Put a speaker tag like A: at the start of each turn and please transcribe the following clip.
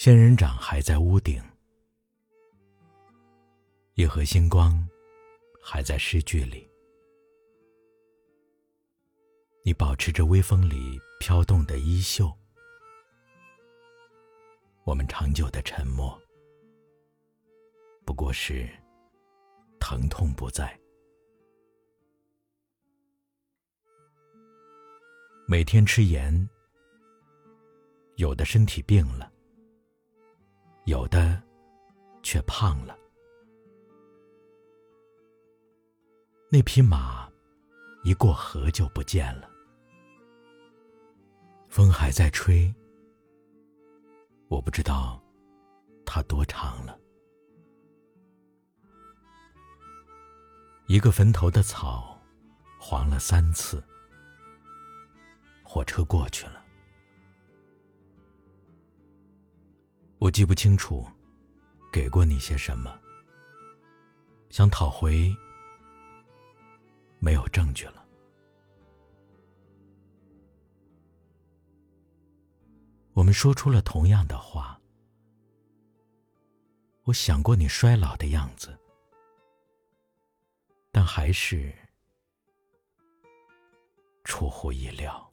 A: 仙人掌还在屋顶，一盒星光还在诗句里。你保持着微风里飘动的衣袖，我们长久的沉默，不过是疼痛不在。每天吃盐，有的身体病了。有的却胖了。那匹马一过河就不见了，风还在吹，我不知道它多长了。一个坟头的草黄了三次，火车过去了。我记不清楚，给过你些什么。想讨回，没有证据了。我们说出了同样的话。我想过你衰老的样子，但还是出乎意料。